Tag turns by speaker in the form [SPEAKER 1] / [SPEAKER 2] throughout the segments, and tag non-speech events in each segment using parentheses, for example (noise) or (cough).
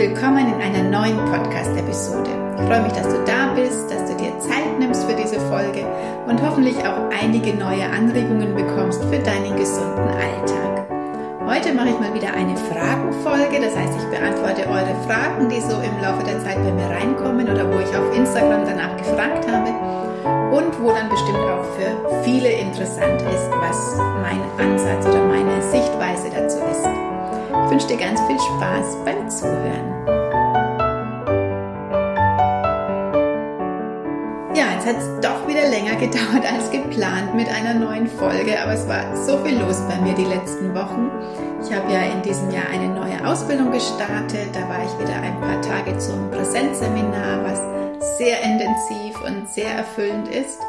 [SPEAKER 1] willkommen in einer neuen Podcast-Episode. Ich freue mich, dass du da bist, dass du dir Zeit nimmst für diese Folge und hoffentlich auch einige neue Anregungen bekommst für deinen gesunden Alltag. Heute mache ich mal wieder eine Fragenfolge, das heißt, ich beantworte eure Fragen, die so im Laufe der Zeit bei mir reinkommen oder wo ich auf Instagram danach gefragt habe und wo dann bestimmt auch für viele interessant ist, was mein Ansatz oder meine Sichtweise dazu ist. Ich wünsche dir ganz viel Spaß beim Zuhören. Ja, jetzt hat es doch wieder länger gedauert als geplant mit einer neuen Folge, aber es war so viel los bei mir die letzten Wochen. Ich habe ja in diesem Jahr eine neue Ausbildung gestartet. Da war ich wieder ein paar Tage zum Präsenzseminar, was sehr intensiv und sehr erfüllend ist.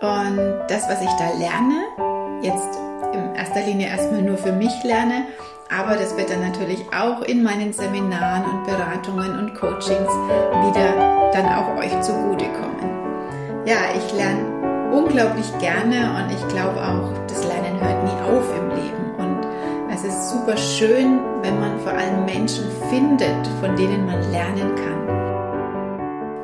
[SPEAKER 1] Und das, was ich da lerne, jetzt in erster Linie erstmal nur für mich lerne, aber das wird dann natürlich auch in meinen Seminaren und Beratungen und Coachings wieder dann auch euch zugutekommen. Ja, ich lerne unglaublich gerne und ich glaube auch, das Lernen hört nie auf im Leben. Und es ist super schön, wenn man vor allem Menschen findet, von denen man lernen kann.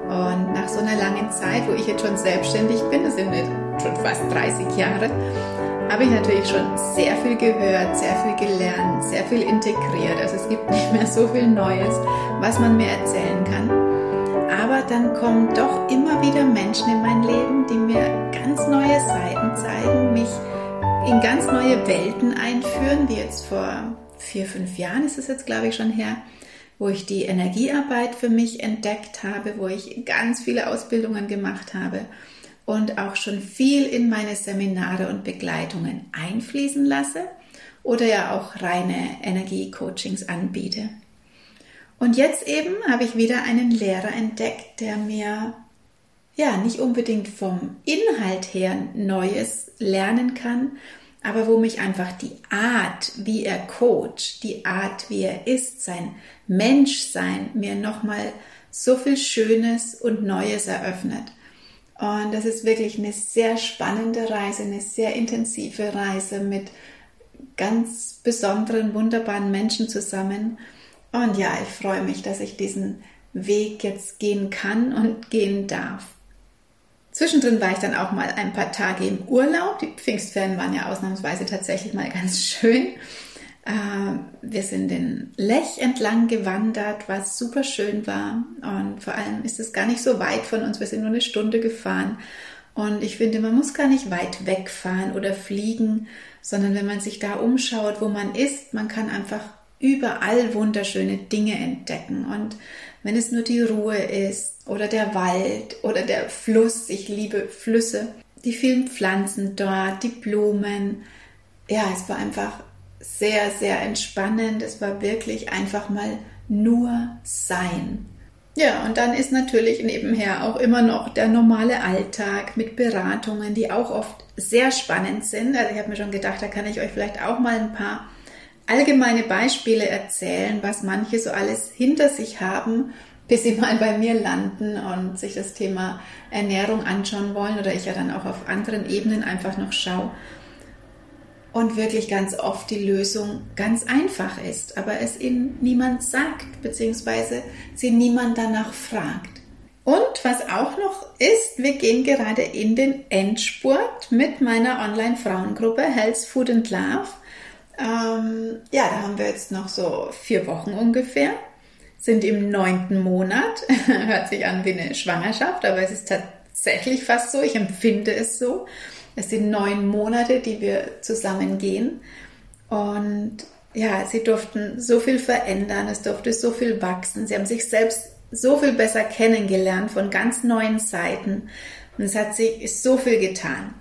[SPEAKER 1] Und nach so einer langen Zeit, wo ich jetzt schon selbstständig bin, das sind jetzt schon fast 30 Jahre, habe ich natürlich schon sehr viel gehört, sehr viel gelernt, sehr viel integriert. Also es gibt nicht mehr so viel Neues, was man mir erzählen kann. Aber dann kommen doch immer wieder Menschen in mein Leben, die mir ganz neue Seiten zeigen, mich in ganz neue Welten einführen, wie jetzt vor vier, fünf Jahren ist es jetzt, glaube ich, schon her, wo ich die Energiearbeit für mich entdeckt habe, wo ich ganz viele Ausbildungen gemacht habe und auch schon viel in meine Seminare und Begleitungen einfließen lasse oder ja auch reine Energie-Coachings anbiete. Und jetzt eben habe ich wieder einen Lehrer entdeckt, der mir ja nicht unbedingt vom Inhalt her Neues lernen kann, aber wo mich einfach die Art, wie er coacht, die Art, wie er ist, sein Menschsein mir nochmal so viel Schönes und Neues eröffnet. Und das ist wirklich eine sehr spannende Reise, eine sehr intensive Reise mit ganz besonderen, wunderbaren Menschen zusammen. Und ja, ich freue mich, dass ich diesen Weg jetzt gehen kann und gehen darf. Zwischendrin war ich dann auch mal ein paar Tage im Urlaub. Die Pfingstferien waren ja ausnahmsweise tatsächlich mal ganz schön. Äh, wir sind den Lech entlang gewandert, was super schön war. Und vor allem ist es gar nicht so weit von uns. Wir sind nur eine Stunde gefahren. Und ich finde, man muss gar nicht weit wegfahren oder fliegen, sondern wenn man sich da umschaut, wo man ist, man kann einfach überall wunderschöne Dinge entdecken. Und wenn es nur die Ruhe ist oder der Wald oder der Fluss, ich liebe Flüsse, die vielen Pflanzen dort, die Blumen. Ja, es war einfach sehr, sehr entspannend. Es war wirklich einfach mal nur sein. Ja, und dann ist natürlich nebenher auch immer noch der normale Alltag mit Beratungen, die auch oft sehr spannend sind. Also ich habe mir schon gedacht, da kann ich euch vielleicht auch mal ein paar allgemeine Beispiele erzählen, was manche so alles hinter sich haben, bis sie mal bei mir landen und sich das Thema Ernährung anschauen wollen oder ich ja dann auch auf anderen Ebenen einfach noch schaue und wirklich ganz oft die Lösung ganz einfach ist, aber es ihnen niemand sagt, beziehungsweise sie niemand danach fragt. Und was auch noch ist, wir gehen gerade in den Endspurt mit meiner Online-Frauengruppe Health, Food and Love. Ähm, ja, da haben wir jetzt noch so vier Wochen ungefähr, sind im neunten Monat, (laughs) hört sich an wie eine Schwangerschaft, aber es ist tatsächlich fast so, ich empfinde es so. Es sind neun Monate, die wir zusammen gehen. Und ja, sie durften so viel verändern, es durfte so viel wachsen. Sie haben sich selbst so viel besser kennengelernt von ganz neuen Seiten. Und es hat sich so viel getan.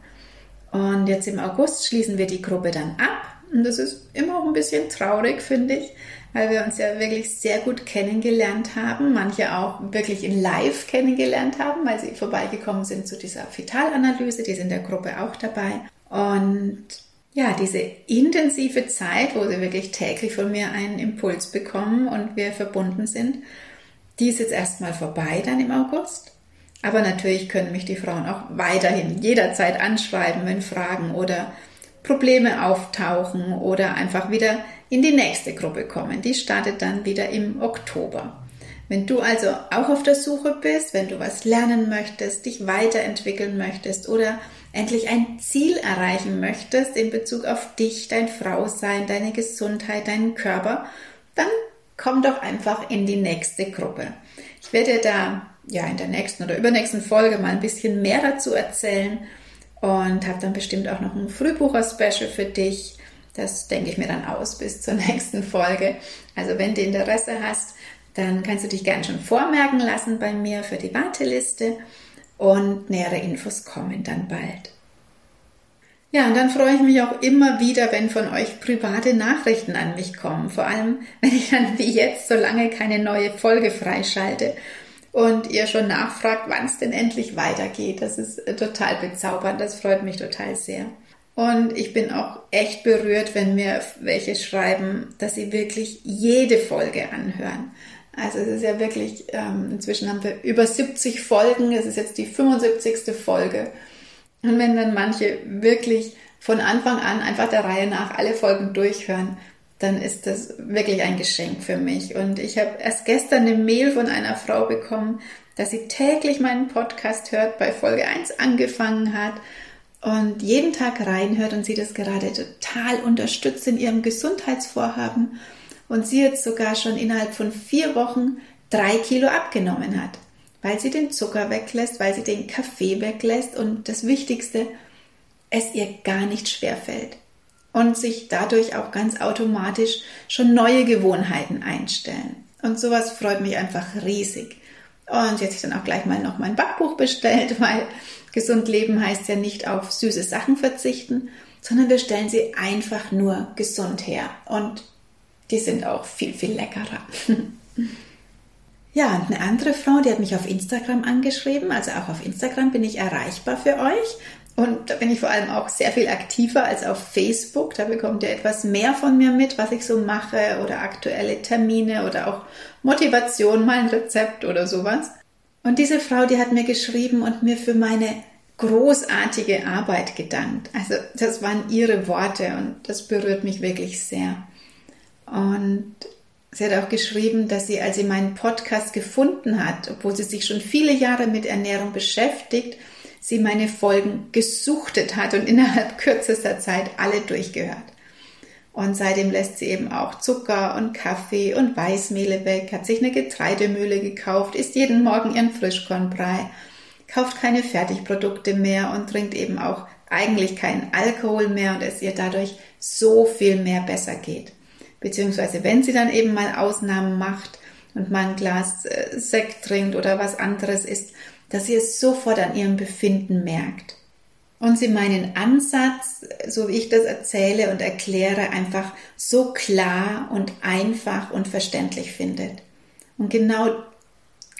[SPEAKER 1] Und jetzt im August schließen wir die Gruppe dann ab. Und das ist immer auch ein bisschen traurig, finde ich, weil wir uns ja wirklich sehr gut kennengelernt haben, manche auch wirklich in Live kennengelernt haben, weil sie vorbeigekommen sind zu dieser Fetalanalyse, die sind in der Gruppe auch dabei. Und ja, diese intensive Zeit, wo sie wirklich täglich von mir einen Impuls bekommen und wir verbunden sind, die ist jetzt erstmal vorbei dann im August. Aber natürlich können mich die Frauen auch weiterhin jederzeit anschreiben, wenn Fragen oder Probleme auftauchen oder einfach wieder in die nächste Gruppe kommen. Die startet dann wieder im Oktober. Wenn du also auch auf der Suche bist, wenn du was lernen möchtest, dich weiterentwickeln möchtest oder endlich ein Ziel erreichen möchtest in Bezug auf dich, dein Frausein, deine Gesundheit, deinen Körper, dann komm doch einfach in die nächste Gruppe. Ich werde da ja in der nächsten oder übernächsten Folge mal ein bisschen mehr dazu erzählen und habe dann bestimmt auch noch ein Frühbucher-Special für dich. Das denke ich mir dann aus bis zur (laughs) nächsten Folge. Also wenn du Interesse hast, dann kannst du dich gerne schon vormerken lassen bei mir für die Warteliste und nähere Infos kommen dann bald. Ja, und dann freue ich mich auch immer wieder, wenn von euch private Nachrichten an mich kommen. Vor allem, (laughs) wenn ich dann wie jetzt so lange keine neue Folge freischalte und ihr schon nachfragt, wann es denn endlich weitergeht. Das ist äh, total bezaubernd. Das freut mich total sehr. Und ich bin auch echt berührt, wenn mir welche schreiben, dass sie wirklich jede Folge anhören. Also es ist ja wirklich, ähm, inzwischen haben wir über 70 Folgen, es ist jetzt die 75. Folge. Und wenn dann manche wirklich von Anfang an einfach der Reihe nach alle Folgen durchhören, dann ist das wirklich ein Geschenk für mich. Und ich habe erst gestern eine Mail von einer Frau bekommen, dass sie täglich meinen Podcast hört, bei Folge 1 angefangen hat und jeden Tag reinhört und sie das gerade total unterstützt in ihrem Gesundheitsvorhaben und sie jetzt sogar schon innerhalb von vier Wochen drei Kilo abgenommen hat, weil sie den Zucker weglässt, weil sie den Kaffee weglässt und das Wichtigste, es ihr gar nicht schwer fällt und sich dadurch auch ganz automatisch schon neue Gewohnheiten einstellen. Und sowas freut mich einfach riesig. Und jetzt habe ich dann auch gleich mal noch mein Backbuch bestellt, (laughs) weil gesund leben heißt ja nicht auf süße Sachen verzichten, sondern wir stellen sie einfach nur gesund her. Und die sind auch viel, viel leckerer. (laughs) ja, und eine andere Frau, die hat mich auf Instagram angeschrieben. Also auch auf Instagram bin ich erreichbar für euch. Und da bin ich vor allem auch sehr viel aktiver als auf Facebook. Da bekommt ihr etwas mehr von mir mit, was ich so mache oder aktuelle Termine oder auch Motivation, mal ein Rezept oder sowas. Und diese Frau, die hat mir geschrieben und mir für meine großartige Arbeit gedankt. Also das waren ihre Worte und das berührt mich wirklich sehr. Und sie hat auch geschrieben, dass sie, als sie meinen Podcast gefunden hat, obwohl sie sich schon viele Jahre mit Ernährung beschäftigt, sie meine Folgen gesuchtet hat und innerhalb (laughs) kürzester Zeit alle durchgehört. Und seitdem lässt sie eben auch Zucker und Kaffee und Weißmehle weg, hat sich eine Getreidemühle gekauft, isst jeden Morgen ihren Frischkornbrei, kauft keine Fertigprodukte mehr und trinkt eben auch eigentlich keinen Alkohol mehr und es ihr dadurch so viel mehr besser geht beziehungsweise wenn sie dann eben mal Ausnahmen macht und mal ein Glas äh, Sekt trinkt oder was anderes isst, dass sie es sofort an ihrem Befinden merkt. Und sie meinen Ansatz, so wie ich das erzähle und erkläre, einfach so klar und einfach und verständlich findet. Und genau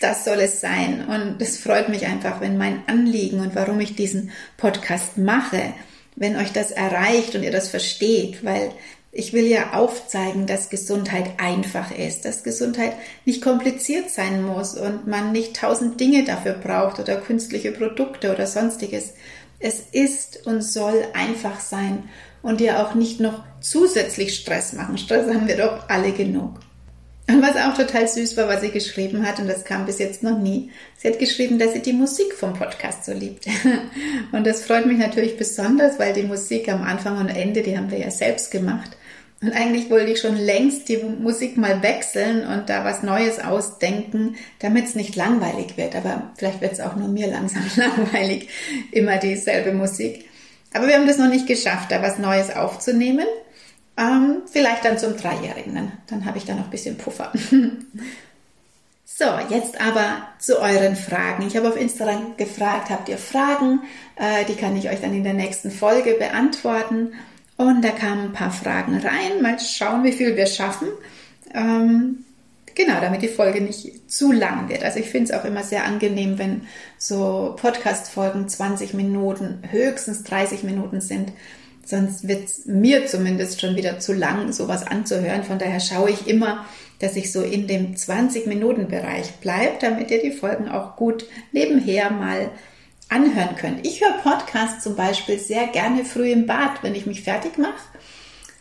[SPEAKER 1] das soll es sein. Und es freut mich einfach, wenn mein Anliegen und warum ich diesen Podcast mache, wenn euch das erreicht und ihr das versteht, weil ich will ja aufzeigen, dass Gesundheit einfach ist, dass Gesundheit nicht kompliziert sein muss und man nicht tausend Dinge dafür braucht oder künstliche Produkte oder sonstiges. Es ist und soll einfach sein und dir auch nicht noch zusätzlich Stress machen. Stress haben wir doch alle genug. Und was auch total süß war, was sie geschrieben hat, und das kam bis jetzt noch nie, sie hat geschrieben, dass sie die Musik vom Podcast so liebt. (laughs) Und das freut mich natürlich besonders, weil die Musik am Anfang und Ende, die haben wir ja selbst gemacht. Und eigentlich wollte ich schon längst die Musik mal wechseln und da was Neues ausdenken, damit es nicht langweilig wird. Aber vielleicht wird es auch nur mir langsam (laughs) langweilig, immer dieselbe Musik. Aber wir haben das noch nicht geschafft, da was Neues aufzunehmen. Ähm, vielleicht dann zum Dreijährigen, dann, dann habe ich da noch ein bisschen Puffer. (laughs) so, jetzt aber zu euren Fragen. Ich habe auf Instagram gefragt, habt ihr Fragen? Äh, die kann ich euch dann in der nächsten Folge beantworten. Und da kamen ein paar Fragen rein. Mal schauen, wie viel wir schaffen. Ähm, genau, damit die Folge nicht zu lang wird. Also ich finde es auch immer sehr angenehm, wenn so Podcast-Folgen 20 Minuten, höchstens 30 Minuten sind. Sonst wird es mir zumindest schon wieder zu lang, sowas anzuhören. Von daher schaue ich immer, dass ich so in dem 20-Minuten-Bereich bleibe, damit ihr die Folgen auch gut nebenher mal anhören könnt. Ich höre Podcasts zum Beispiel sehr gerne früh im Bad, wenn ich mich fertig mache.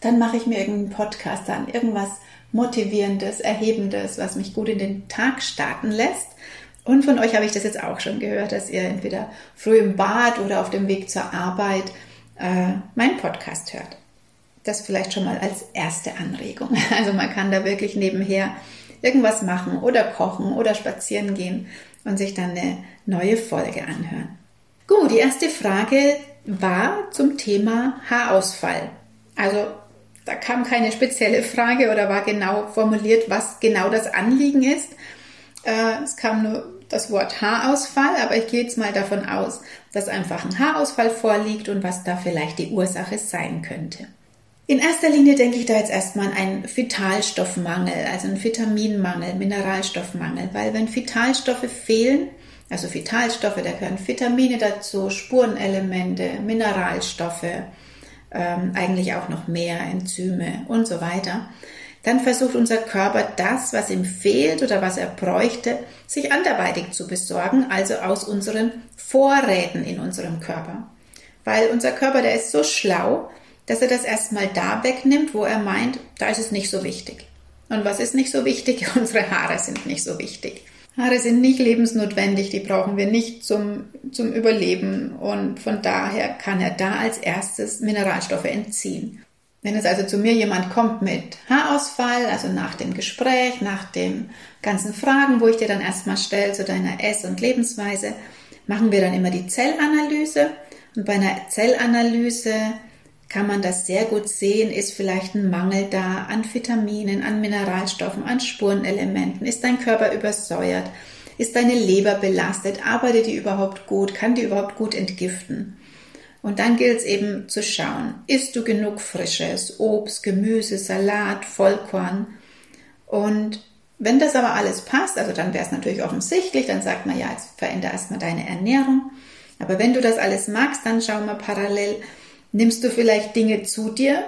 [SPEAKER 1] Dann mache ich mir irgendeinen Podcast an, irgendwas Motivierendes, Erhebendes, was mich gut in den Tag starten lässt. Und von euch habe ich das jetzt auch schon gehört, dass ihr entweder früh im Bad oder auf dem Weg zur Arbeit äh, meinen Podcast hört. Das vielleicht schon mal als erste Anregung. (laughs) Also man kann da wirklich nebenher irgendwas machen oder kochen oder spazieren gehen und sich dann eine neue Folge anhören. Gut, die erste Frage war zum Thema Haarausfall. Also da kam keine spezielle Frage oder war genau formuliert, was genau das Anliegen ist. Äh, es kam nur das Wort Haarausfall, aber ich gehe jetzt mal davon aus, dass einfach ein Haarausfall vorliegt und was da vielleicht die Ursache sein könnte. In erster Linie denke ich da jetzt erstmal an einen Vitalstoffmangel, also einen Vitaminmangel, Mineralstoffmangel, weil wenn Vitalstoffe fehlen, also Vitalstoffe, da gehören Vitamine dazu, Spurenelemente, Mineralstoffe, ähm, eigentlich auch noch mehr Enzyme und so weiter, dann versucht unser Körper das, was ihm fehlt oder was er bräuchte, sich anderweitig zu besorgen, also aus unseren Vorräten in unserem Körper. Weil unser Körper, der ist so schlau, dass er das erstmal da wegnimmt, wo er meint, da ist es nicht so wichtig. Und was ist nicht so wichtig? (laughs) Unsere Haare sind nicht so wichtig. Haare sind nicht lebensnotwendig, die brauchen wir nicht zum, zum Überleben und von daher kann er da als erstes Mineralstoffe entziehen. Wenn jetzt also zu mir jemand kommt mit Haarausfall, also nach dem Gespräch, nach den ganzen Fragen, wo ich dir dann erstmal stelle zu deiner Ess- und Lebensweise, machen wir dann immer die Zellanalyse. Und bei einer Zellanalyse kann man das sehr gut sehen, ist vielleicht ein Mangel da an Vitaminen, an Mineralstoffen, an Spurenelementen, ist dein Körper übersäuert, ist deine Leber belastet, arbeitet die überhaupt gut, kann die überhaupt gut entgiften. Und dann gilt es eben zu schauen, isst du genug frisches Obst, Gemüse, Salat, Vollkorn? Und wenn das aber alles passt, also dann wäre es natürlich offensichtlich, dann sagt man ja, jetzt verändere erstmal deine Ernährung. Aber wenn du das alles magst, dann schau mal parallel, nimmst du vielleicht Dinge zu dir,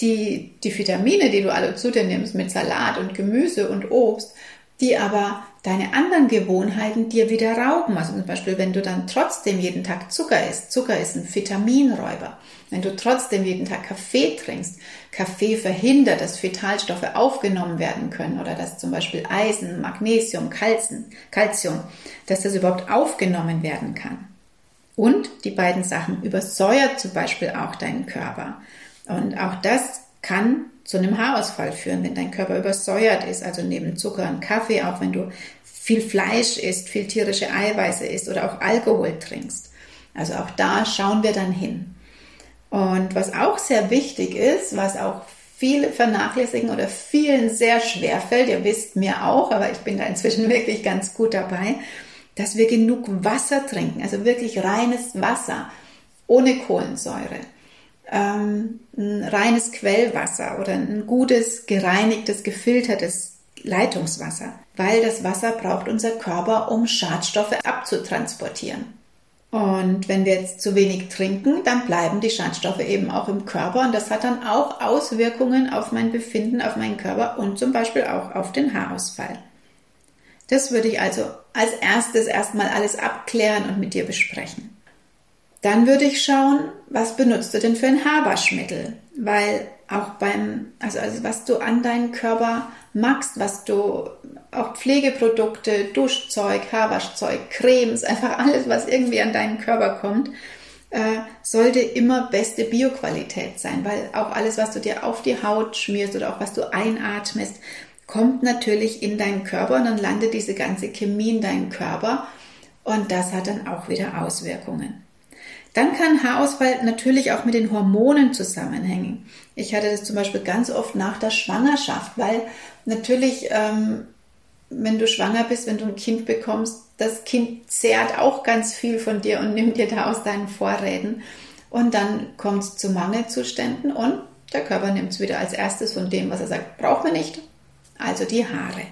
[SPEAKER 1] die, die Vitamine, die du alle zu dir nimmst, mit Salat und Gemüse und Obst, die aber deine anderen Gewohnheiten dir wieder rauben. Also zum Beispiel, wenn du dann trotzdem jeden Tag Zucker isst. Zucker ist ein Vitaminräuber. Wenn du trotzdem jeden Tag Kaffee trinkst. Kaffee verhindert, dass Vitalstoffe aufgenommen werden können oder dass zum Beispiel Eisen, Magnesium, Calcium, dass das überhaupt aufgenommen werden kann. Und die beiden Sachen übersäuert zum Beispiel auch deinen Körper. Und auch das kann zu einem Haarausfall führen, wenn dein Körper übersäuert ist, also neben Zucker und Kaffee, auch wenn du viel Fleisch isst, viel tierische Eiweiße isst oder auch Alkohol trinkst. Also auch da schauen wir dann hin. Und was auch sehr wichtig ist, was auch viele vernachlässigen oder vielen sehr schwer fällt, ihr wisst mir auch, aber ich bin da inzwischen (laughs) wirklich ganz gut dabei, dass wir genug Wasser trinken, also wirklich reines Wasser, ohne Kohlensäure. Ähm, ein reines Quellwasser oder ein gutes, gereinigtes, gefiltertes Leitungswasser, weil das Wasser braucht unser Körper, um Schadstoffe abzutransportieren. Und wenn wir jetzt zu wenig trinken, dann bleiben die Schadstoffe eben auch im Körper und das hat dann auch Auswirkungen auf mein Befinden, auf meinen Körper und zum Beispiel auch auf den Haarausfall. Das würde ich also als erstes erstmal alles abklären und mit dir besprechen. Dann würde ich schauen, was benutzt du denn für ein Haarwaschmittel? Weil auch beim, also, also was du an deinen Körper magst, was du, auch Pflegeprodukte, Duschzeug, Haarwaschzeug, Cremes, einfach alles, was irgendwie an deinen Körper kommt, äh, sollte immer beste Bioqualität sein, weil auch alles, was du dir auf die Haut schmierst oder auch was du einatmest, kommt natürlich in deinen Körper und dann landet diese ganze Chemie in deinen Körper und das hat dann auch wieder Auswirkungen. Dann kann Haarausfall natürlich auch mit den Hormonen zusammenhängen. Ich hatte das zum Beispiel ganz oft nach der Schwangerschaft, weil natürlich, ähm, wenn du schwanger bist, wenn du ein Kind bekommst, das Kind zehrt auch ganz viel von dir und nimmt dir da aus deinen Vorräten. Und dann kommt es zu Mangelzuständen und der Körper nimmt es wieder als erstes von dem, was er sagt, braucht man nicht, also die Haare.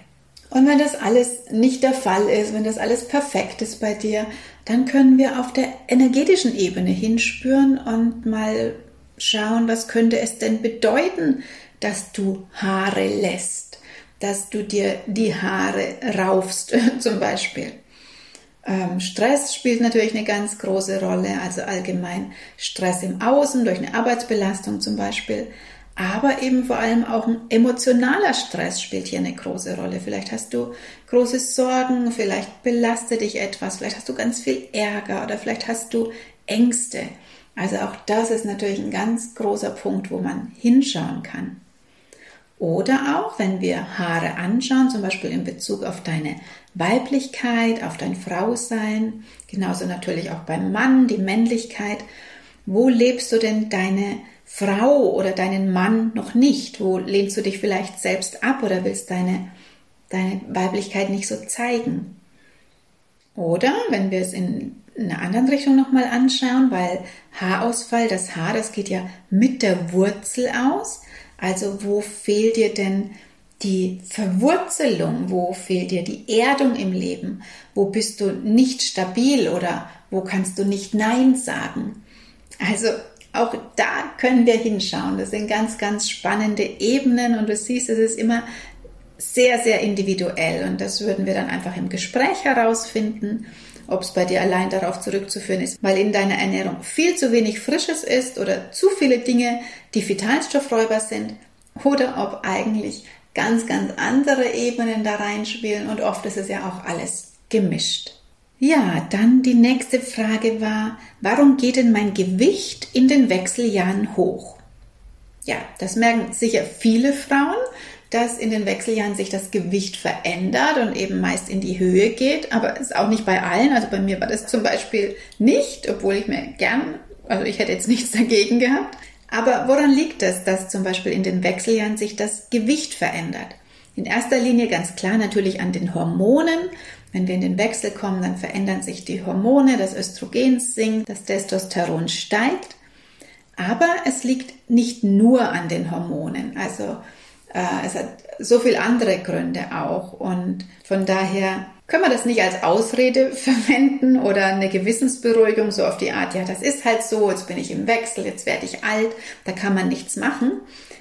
[SPEAKER 1] Und wenn das alles nicht der Fall ist, wenn das alles perfekt ist bei dir, dann können wir auf der energetischen Ebene hinspüren und mal schauen, was könnte es denn bedeuten, dass du Haare lässt, dass du dir die Haare raufst (laughs) zum Beispiel. Ähm, Stress spielt natürlich eine ganz große Rolle, also allgemein Stress im Außen durch eine Arbeitsbelastung zum Beispiel. Aber eben vor allem auch ein emotionaler Stress spielt hier eine große Rolle. Vielleicht hast du große Sorgen, vielleicht belastet dich etwas, vielleicht hast du ganz viel Ärger oder vielleicht hast du Ängste. Also auch das ist natürlich ein ganz großer Punkt, wo man hinschauen kann. Oder auch, wenn wir Haare anschauen, zum Beispiel in Bezug auf deine Weiblichkeit, auf dein Frausein, genauso natürlich auch beim Mann, die Männlichkeit. Wo lebst du denn deine Frau oder deinen Mann noch nicht? Wo lehnst du dich vielleicht selbst ab oder willst deine, deine Weiblichkeit nicht so zeigen? Oder wenn wir es in einer anderen Richtung nochmal anschauen, weil Haarausfall, das Haar, das geht ja mit der Wurzel aus. Also wo fehlt dir denn die Verwurzelung? Wo fehlt dir die Erdung im Leben? Wo bist du nicht stabil oder wo kannst du nicht Nein sagen? Also auch da können wir hinschauen. Das sind ganz, ganz spannende Ebenen und du siehst, es ist immer sehr, sehr individuell und das würden wir dann einfach im Gespräch herausfinden, ob es bei dir allein darauf zurückzuführen ist, weil in deiner Ernährung viel zu wenig Frisches ist oder zu viele Dinge, die Vitalstoffräuber sind oder ob eigentlich ganz, ganz andere Ebenen da reinspielen und oft ist es ja auch alles gemischt. Ja, dann die nächste Frage war, warum geht denn mein Gewicht in den Wechseljahren hoch? Ja, das merken sicher viele Frauen, dass in den Wechseljahren sich das Gewicht verändert und eben meist in die Höhe geht, aber ist auch nicht bei allen. Also bei mir war das zum Beispiel nicht, obwohl ich mir gern, also ich hätte jetzt nichts dagegen gehabt. Aber woran liegt es, dass zum Beispiel in den Wechseljahren sich das Gewicht verändert? In erster Linie ganz klar natürlich an den Hormonen. Wenn wir in den Wechsel kommen, dann verändern sich die Hormone, das Östrogen sinkt, das Testosteron steigt. Aber es liegt nicht nur an den Hormonen. Also äh, es hat so viele andere Gründe auch. Und von daher können wir das nicht als Ausrede (laughs) verwenden oder eine Gewissensberuhigung so auf die Art, ja, das ist halt so, jetzt bin ich im Wechsel, jetzt werde ich alt, da kann man nichts machen.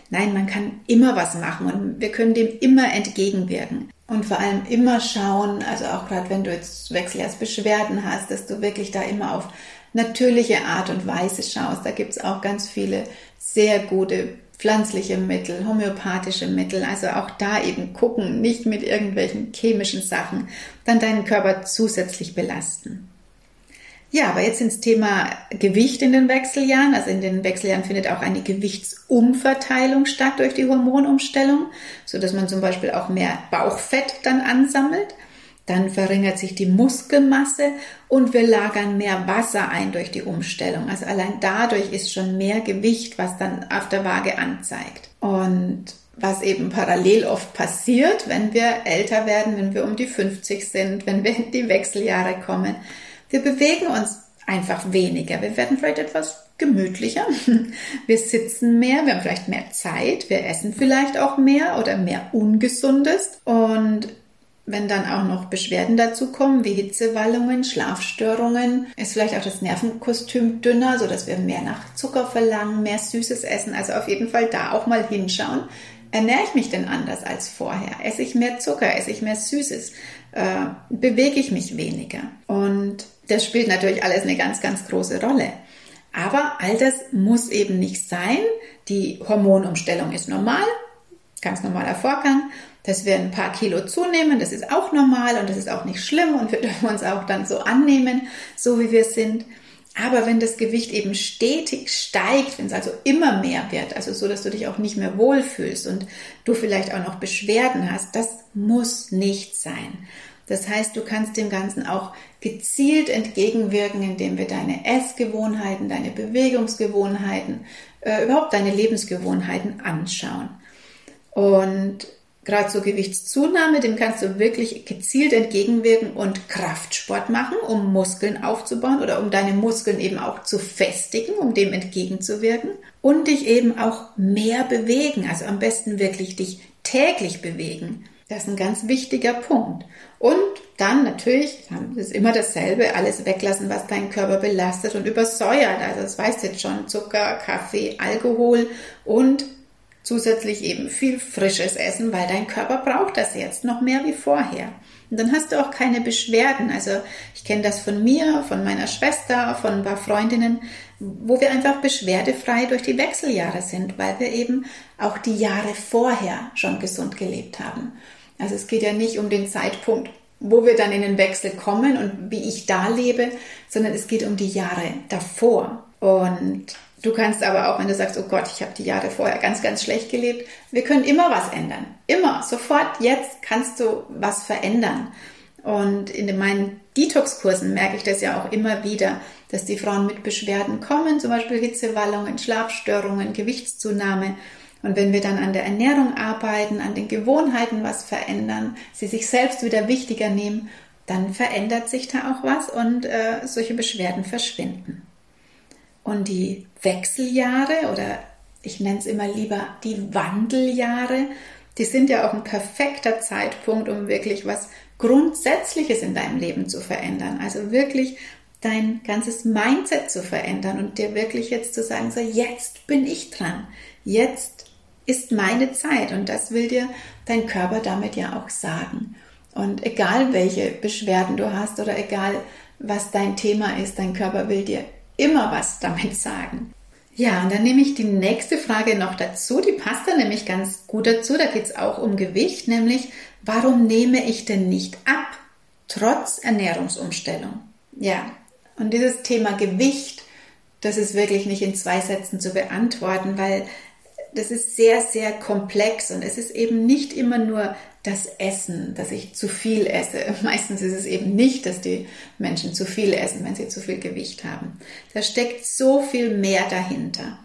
[SPEAKER 1] Nein, man kann immer was machen und wir können dem immer entgegenwirken. Und vor allem immer schauen, also auch gerade wenn du jetzt Wechseljahrsbeschwerden hast, dass du wirklich da immer auf natürliche Art und Weise schaust. Da gibt es auch ganz viele sehr gute pflanzliche Mittel, homöopathische Mittel, also auch da eben gucken, nicht mit irgendwelchen chemischen Sachen, dann deinen Körper zusätzlich belasten. Ja, aber jetzt ins Thema Gewicht in den Wechseljahren. Also in den Wechseljahren findet auch eine Gewichtsumverteilung statt durch die Hormonumstellung, so dass man zum Beispiel auch mehr Bauchfett dann ansammelt. Dann verringert sich die Muskelmasse und wir lagern mehr Wasser ein durch die Umstellung. Also allein dadurch ist schon mehr Gewicht, was dann auf der Waage anzeigt. Und was eben parallel oft passiert, wenn wir älter werden, wenn wir um die 50 sind, wenn wir in die Wechseljahre kommen. Wir bewegen uns einfach weniger. Wir werden vielleicht etwas gemütlicher. (laughs) Wir sitzen mehr, wir haben vielleicht mehr Zeit, wir essen vielleicht auch mehr oder mehr Ungesundes und wenn dann auch noch Beschwerden dazu kommen, wie Hitzewallungen, Schlafstörungen, ist vielleicht auch das Nervenkostüm dünner, so dass wir mehr nach Zucker verlangen, mehr Süßes essen. Also auf jeden Fall da auch mal hinschauen. Ernähre ich mich denn anders als vorher? Esse ich mehr Zucker? Esse ich mehr Süßes? Äh, bewege ich mich weniger? Und das spielt natürlich alles eine ganz, ganz große Rolle. Aber all das muss eben nicht sein. Die Hormonumstellung ist normal, ganz normaler Vorgang dass wir ein paar Kilo zunehmen. Das ist auch normal und das ist auch nicht schlimm und wir (laughs) dürfen uns auch dann so annehmen, so wie wir sind. Aber wenn das Gewicht eben stetig steigt, wenn es also immer mehr wird, also so, dass du dich auch nicht mehr wohlfühlst und du vielleicht auch noch Beschwerden hast, das muss nicht sein. Das heißt, du kannst dem Ganzen auch gezielt entgegenwirken, indem wir deine Essgewohnheiten, deine Bewegungsgewohnheiten, äh, überhaupt deine Lebensgewohnheiten anschauen. Und gerade zur Gewichtszunahme, dem kannst du wirklich gezielt entgegenwirken und Kraftsport machen, um Muskeln aufzubauen oder um deine Muskeln eben auch zu festigen, um dem entgegenzuwirken und dich eben auch mehr bewegen, also am besten wirklich dich täglich bewegen. Das ist ein ganz wichtiger Punkt. Und dann natürlich, das ist immer dasselbe, alles weglassen, was deinen Körper belastet und übersäuert. Also das weißt du jetzt schon, Zucker, Kaffee, Alkohol und zusätzlich eben viel frisches Essen, weil dein Körper braucht das jetzt noch mehr wie vorher. Und dann hast du auch keine Beschwerden. Also ich kenne das von mir, von meiner Schwester, von ein paar Freundinnen, wo wir einfach beschwerdefrei durch die Wechseljahre sind, weil wir eben auch die Jahre vorher schon gesund gelebt haben. Also es geht ja nicht um den Zeitpunkt, wo wir dann in den Wechsel kommen und wie ich da lebe, sondern es geht um die Jahre davor. Und du kannst aber auch, wenn du sagst, oh Gott, ich habe die Jahre vorher ganz, ganz schlecht gelebt, wir können immer was ändern. Immer, sofort, jetzt kannst du was verändern. Und in meinen Detox-Kursen merke ich das ja auch immer wieder, dass die Frauen mit Beschwerden kommen, zum Beispiel Hitzewallungen, Schlafstörungen, Gewichtszunahme. Und wenn wir dann an der Ernährung arbeiten, an den Gewohnheiten was verändern, sie sich selbst wieder wichtiger nehmen, dann verändert sich da auch was und äh, solche Beschwerden verschwinden. Und die Wechseljahre oder ich nenne es immer lieber die Wandeljahre, die sind ja auch ein perfekter Zeitpunkt, um wirklich was Grundsätzliches in deinem Leben zu verändern. Also wirklich dein ganzes Mindset zu verändern und dir wirklich jetzt zu sagen, so jetzt bin ich dran. Jetzt ist meine Zeit und das will dir dein Körper damit ja auch sagen. Und egal welche Beschwerden du hast oder egal was dein Thema ist, dein Körper will dir immer was damit sagen. Ja, und dann nehme ich die nächste Frage noch dazu. Die passt da nämlich ganz gut dazu. Da geht es auch um Gewicht, nämlich warum nehme ich denn nicht ab, trotz Ernährungsumstellung? Ja, und dieses Thema Gewicht, das ist wirklich nicht in zwei Sätzen zu beantworten, weil das ist sehr, sehr komplex und es ist eben nicht immer nur das Essen, dass ich zu viel esse. (laughs) Meistens ist es eben nicht, dass die Menschen zu viel essen, wenn sie zu viel Gewicht haben. Da steckt so viel mehr dahinter.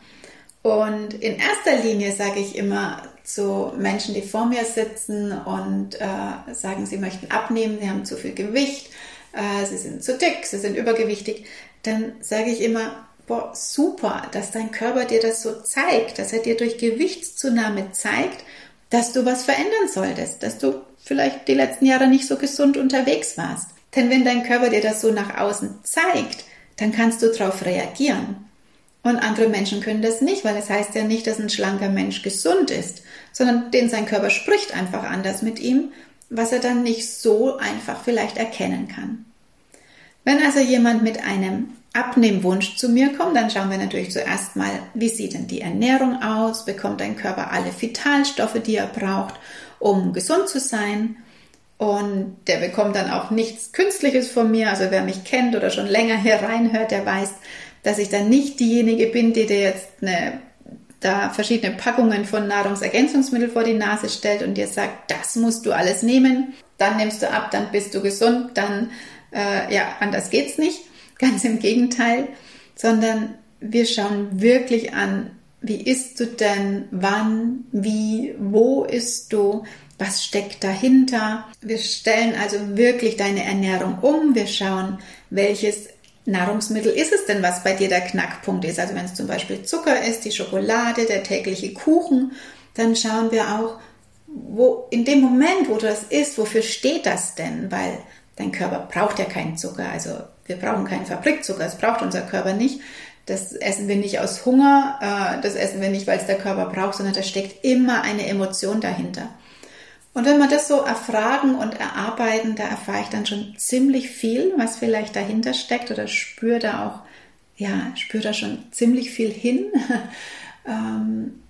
[SPEAKER 1] Und in erster Linie sage ich immer zu Menschen, die vor mir sitzen und äh, sagen, sie möchten abnehmen, sie haben zu viel Gewicht, äh, sie sind zu dick, sie sind übergewichtig, dann sage ich immer, boah, super, dass dein Körper dir das so zeigt, dass er dir durch Gewichtszunahme zeigt, dass du was verändern solltest, dass du vielleicht die letzten Jahre nicht so gesund unterwegs warst. Denn wenn dein Körper dir das so nach außen zeigt, dann kannst du darauf reagieren. Und andere Menschen können das nicht, weil es heißt ja nicht, dass ein schlanker Mensch gesund ist, sondern den sein Körper spricht einfach anders mit ihm, was er dann nicht so einfach vielleicht erkennen kann. Wenn also jemand mit einem Abnehmwunsch zu mir kommt, dann schauen wir natürlich zuerst mal, wie sieht denn die Ernährung aus? Bekommt dein Körper alle Vitalstoffe, die er braucht, um gesund zu sein? Und der bekommt dann auch nichts Künstliches von mir. Also wer mich kennt oder schon länger hier reinhört, der weiß, dass ich dann nicht diejenige bin, die dir jetzt eine, da verschiedene Packungen von Nahrungsergänzungsmitteln vor die Nase stellt und dir sagt, das musst du alles nehmen. Dann nimmst du ab, dann bist du gesund, dann, äh, ja, anders geht's nicht (laughs) Ganz im Gegenteil, sondern wir schauen wirklich an, wie isst du denn, wann, wie, wo isst du, was steckt dahinter. Wir stellen also wirklich deine Ernährung um. Wir schauen, welches Nahrungsmittel ist es denn, was bei dir der Knackpunkt ist. Also wenn es zum Beispiel Zucker ist, die Schokolade, der tägliche Kuchen, dann schauen wir auch, wo in dem Moment, wo du das isst, wofür steht das denn? Weil dein Körper braucht ja keinen Zucker. Also wir brauchen keinen Fabrikzucker, das braucht unser Körper nicht. Das essen wir nicht aus Hunger, äh, das essen wir nicht, weil es der Körper braucht, sondern da steckt immer eine Emotion dahinter. Und wenn wir das so erfragen und erarbeiten, da erfahre ich dann schon ziemlich viel, was vielleicht dahinter steckt oder spüre da auch, ja, spüre da schon ziemlich viel hin. (laughs) ähm,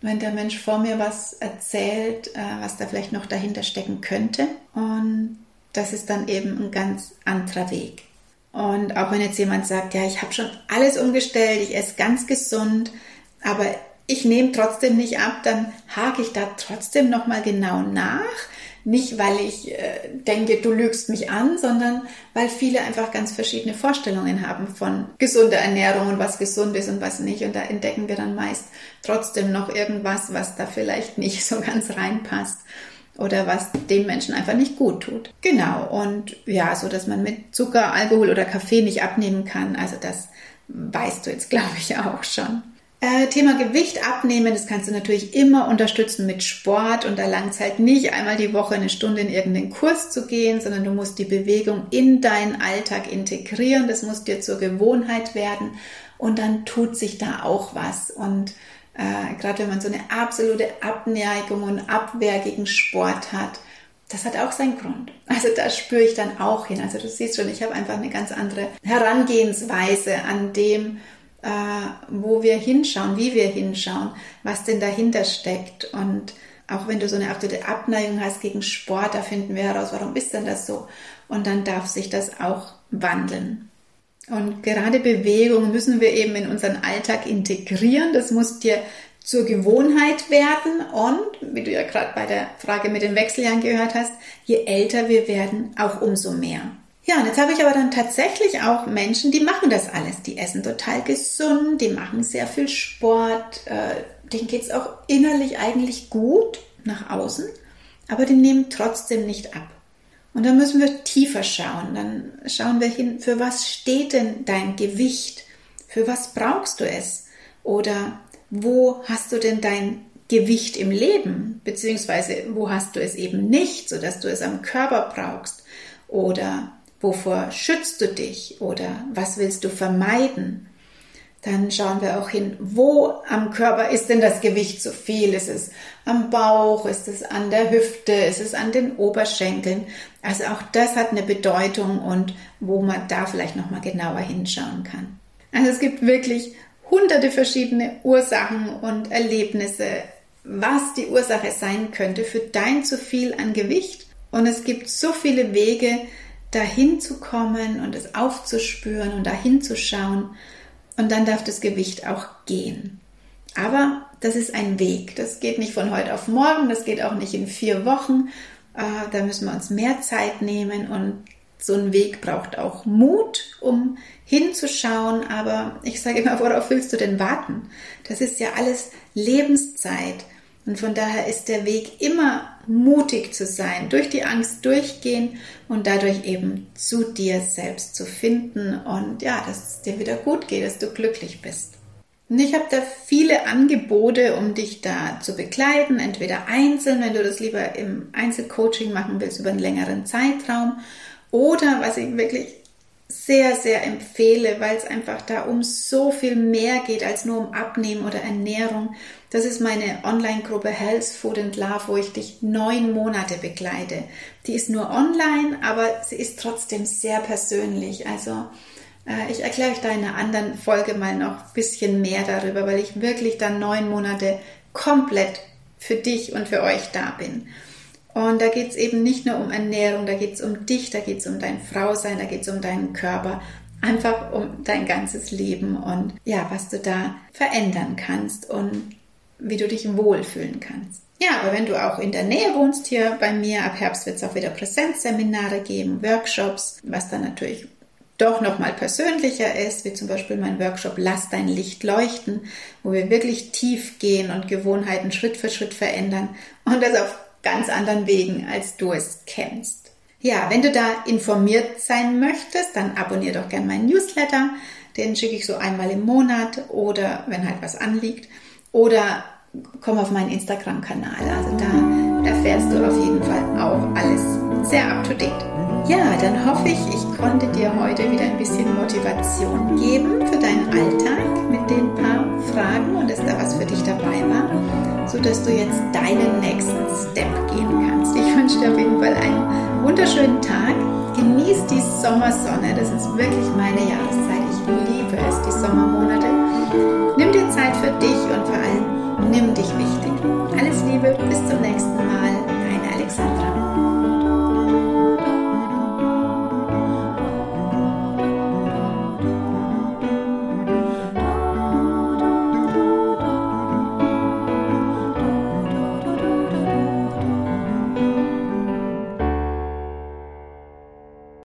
[SPEAKER 1] wenn der Mensch vor mir was erzählt, äh, was da vielleicht noch dahinter stecken könnte. Und das ist dann eben ein ganz anderer Weg. Und auch wenn jetzt jemand sagt, ja, ich habe schon alles umgestellt, ich esse ganz gesund, aber ich nehme trotzdem nicht ab, dann hake ich da trotzdem nochmal genau nach. Nicht, weil ich äh, denke, du lügst mich an, sondern weil viele einfach ganz verschiedene Vorstellungen haben von gesunder Ernährung und was gesund ist und was nicht. Und da entdecken wir dann meist trotzdem noch irgendwas, was da vielleicht nicht (laughs) so ganz reinpasst oder was dem Menschen einfach nicht gut tut. Genau. Und ja, so dass man mit Zucker, Alkohol oder Kaffee nicht abnehmen kann. Also das weißt du jetzt, (laughs) glaube ich, auch schon. Äh, Thema Gewicht abnehmen, das kannst du natürlich immer unterstützen mit Sport und da langt es halt nicht einmal die Woche eine Stunde in irgendeinen Kurs zu gehen, sondern du musst die Bewegung in deinen Alltag integrieren, das muss dir zur Gewohnheit werden und dann tut sich da auch was und äh, gerade wenn man so eine absolute Abneigung und Abwehr gegen Sport hat, das hat auch seinen Grund. Also da spüre ich dann auch hin. Also du siehst schon, ich habe einfach eine ganz andere Herangehensweise an dem, äh, wo wir hinschauen, wie wir hinschauen, was denn dahinter steckt. Und auch wenn du so eine absolute Abneigung hast gegen Sport, da finden wir heraus, warum ist denn das so? Und dann darf sich das auch wandeln. Und gerade Bewegung müssen wir eben in unseren Alltag integrieren. Das muss dir zur Gewohnheit werden und, wie du ja gerade bei der Frage mit den Wechseljahren gehört hast, je älter wir werden, auch umso mehr. Ja, und jetzt habe ich aber dann tatsächlich auch Menschen, die machen das alles. Die essen total gesund, die machen sehr viel Sport, äh, denen geht es auch innerlich eigentlich gut nach außen, aber die nehmen trotzdem nicht ab. Und dann müssen wir tiefer schauen. Dann schauen wir hin, für was steht denn dein Gewicht? Für was brauchst du es? Oder wo hast du denn dein Gewicht im Leben? Beziehungsweise wo hast du es eben nicht, sodass du es am Körper brauchst? Oder wovor schützt du dich? Oder was willst du vermeiden? Dann schauen wir auch hin, wo am Körper ist denn das Gewicht zu viel? Ist es am Bauch? Ist es an der Hüfte? Ist es an den Oberschenkeln? Also auch das hat eine Bedeutung und wo man da vielleicht nochmal genauer hinschauen kann. Also es gibt wirklich hunderte verschiedene Ursachen und Erlebnisse, was die Ursache sein könnte für dein zu viel an Gewicht. Und es gibt so viele Wege, dahin zu kommen und es aufzuspüren und dahin zu schauen. Und dann darf das Gewicht auch gehen. Aber das ist ein Weg. Das geht nicht von heute auf morgen, das geht auch nicht in vier Wochen. Äh, da müssen wir uns mehr Zeit nehmen und so ein Weg braucht auch Mut, um hinzuschauen. Aber ich sage immer, worauf willst du denn warten? Das ist ja alles Lebenszeit. Und von daher ist der Weg immer mutig zu sein, durch die Angst durchgehen und dadurch eben zu dir selbst zu finden und ja, dass es dir wieder gut geht, dass du glücklich bist. Und ich habe da viele Angebote, um dich da zu begleiten, entweder einzeln, wenn du das lieber im Einzelcoaching machen willst über einen längeren Zeitraum, oder was ich wirklich sehr, sehr empfehle, weil es einfach da um so viel mehr geht als nur um Abnehmen oder Ernährung. Das ist meine Online-Gruppe Health, Food and Love, wo ich dich neun Monate begleite. Die ist nur online, aber sie ist trotzdem sehr persönlich. Also äh, ich erkläre euch da in einer anderen Folge mal noch ein bisschen mehr darüber, weil ich wirklich dann neun Monate komplett für dich und für euch da bin. Und da geht es eben nicht nur um Ernährung, da geht es um dich, da geht es um dein Frausein, da geht es um deinen Körper, einfach um dein ganzes Leben und ja, was du da verändern kannst und wie du dich wohlfühlen kannst. Ja, aber wenn du auch in der Nähe wohnst hier bei mir, ab Herbst wird es auch wieder Präsenzseminare geben, Workshops, was dann natürlich doch nochmal persönlicher ist, wie zum Beispiel mein Workshop Lass dein Licht leuchten, wo wir wirklich tief gehen und Gewohnheiten Schritt für Schritt verändern und das auf ganz anderen Wegen, als du es kennst. Ja, wenn du da informiert sein möchtest, dann abonniere doch gerne meinen Newsletter. Den schicke ich so einmal im Monat oder wenn halt was anliegt. Oder komm auf meinen Instagram-Kanal. Also da erfährst du auf jeden Fall auch alles sehr up to date. Ja, dann hoffe ich, ich konnte dir heute wieder ein bisschen Motivation geben für deinen Alltag mit den paar Fragen und dass da was für dich dabei war sodass du jetzt deinen nächsten Step gehen kannst. Ich wünsche dir auf jeden Fall einen wunderschönen Tag. Genieß die Sommersonne, das ist wirklich meine Jahreszeit. Ich liebe es, die Sommermonate. Nimm Zeit für dich und für allen. nimm dich wichtig. Alles Liebe, bis zum nächsten Mal.